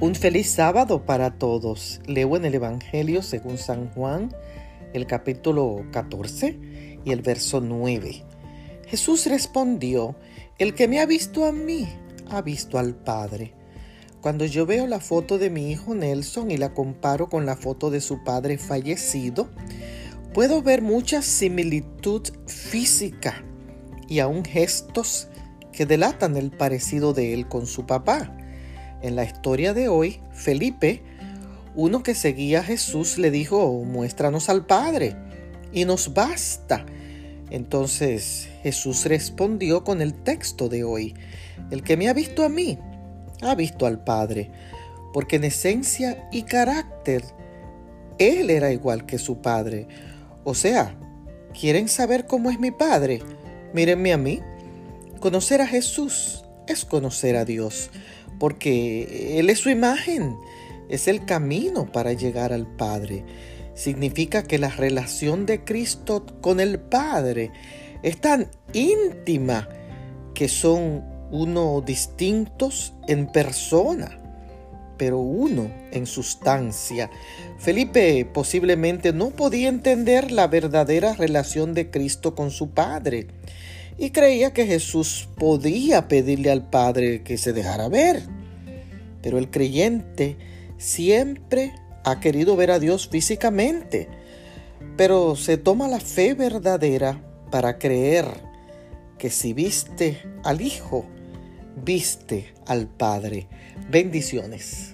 Un feliz sábado para todos. Leo en el Evangelio según San Juan, el capítulo 14 y el verso 9. Jesús respondió, el que me ha visto a mí, ha visto al Padre. Cuando yo veo la foto de mi hijo Nelson y la comparo con la foto de su padre fallecido, puedo ver mucha similitud física y aún gestos que delatan el parecido de él con su papá. En la historia de hoy, Felipe, uno que seguía a Jesús, le dijo, muéstranos al Padre y nos basta. Entonces Jesús respondió con el texto de hoy, el que me ha visto a mí, ha visto al Padre, porque en esencia y carácter, Él era igual que su Padre. O sea, ¿quieren saber cómo es mi Padre? Mírenme a mí. Conocer a Jesús es conocer a Dios porque Él es su imagen, es el camino para llegar al Padre. Significa que la relación de Cristo con el Padre es tan íntima que son uno distintos en persona, pero uno en sustancia. Felipe posiblemente no podía entender la verdadera relación de Cristo con su Padre y creía que Jesús podía pedirle al Padre que se dejara ver. Pero el creyente siempre ha querido ver a Dios físicamente, pero se toma la fe verdadera para creer que si viste al Hijo, viste al Padre. Bendiciones.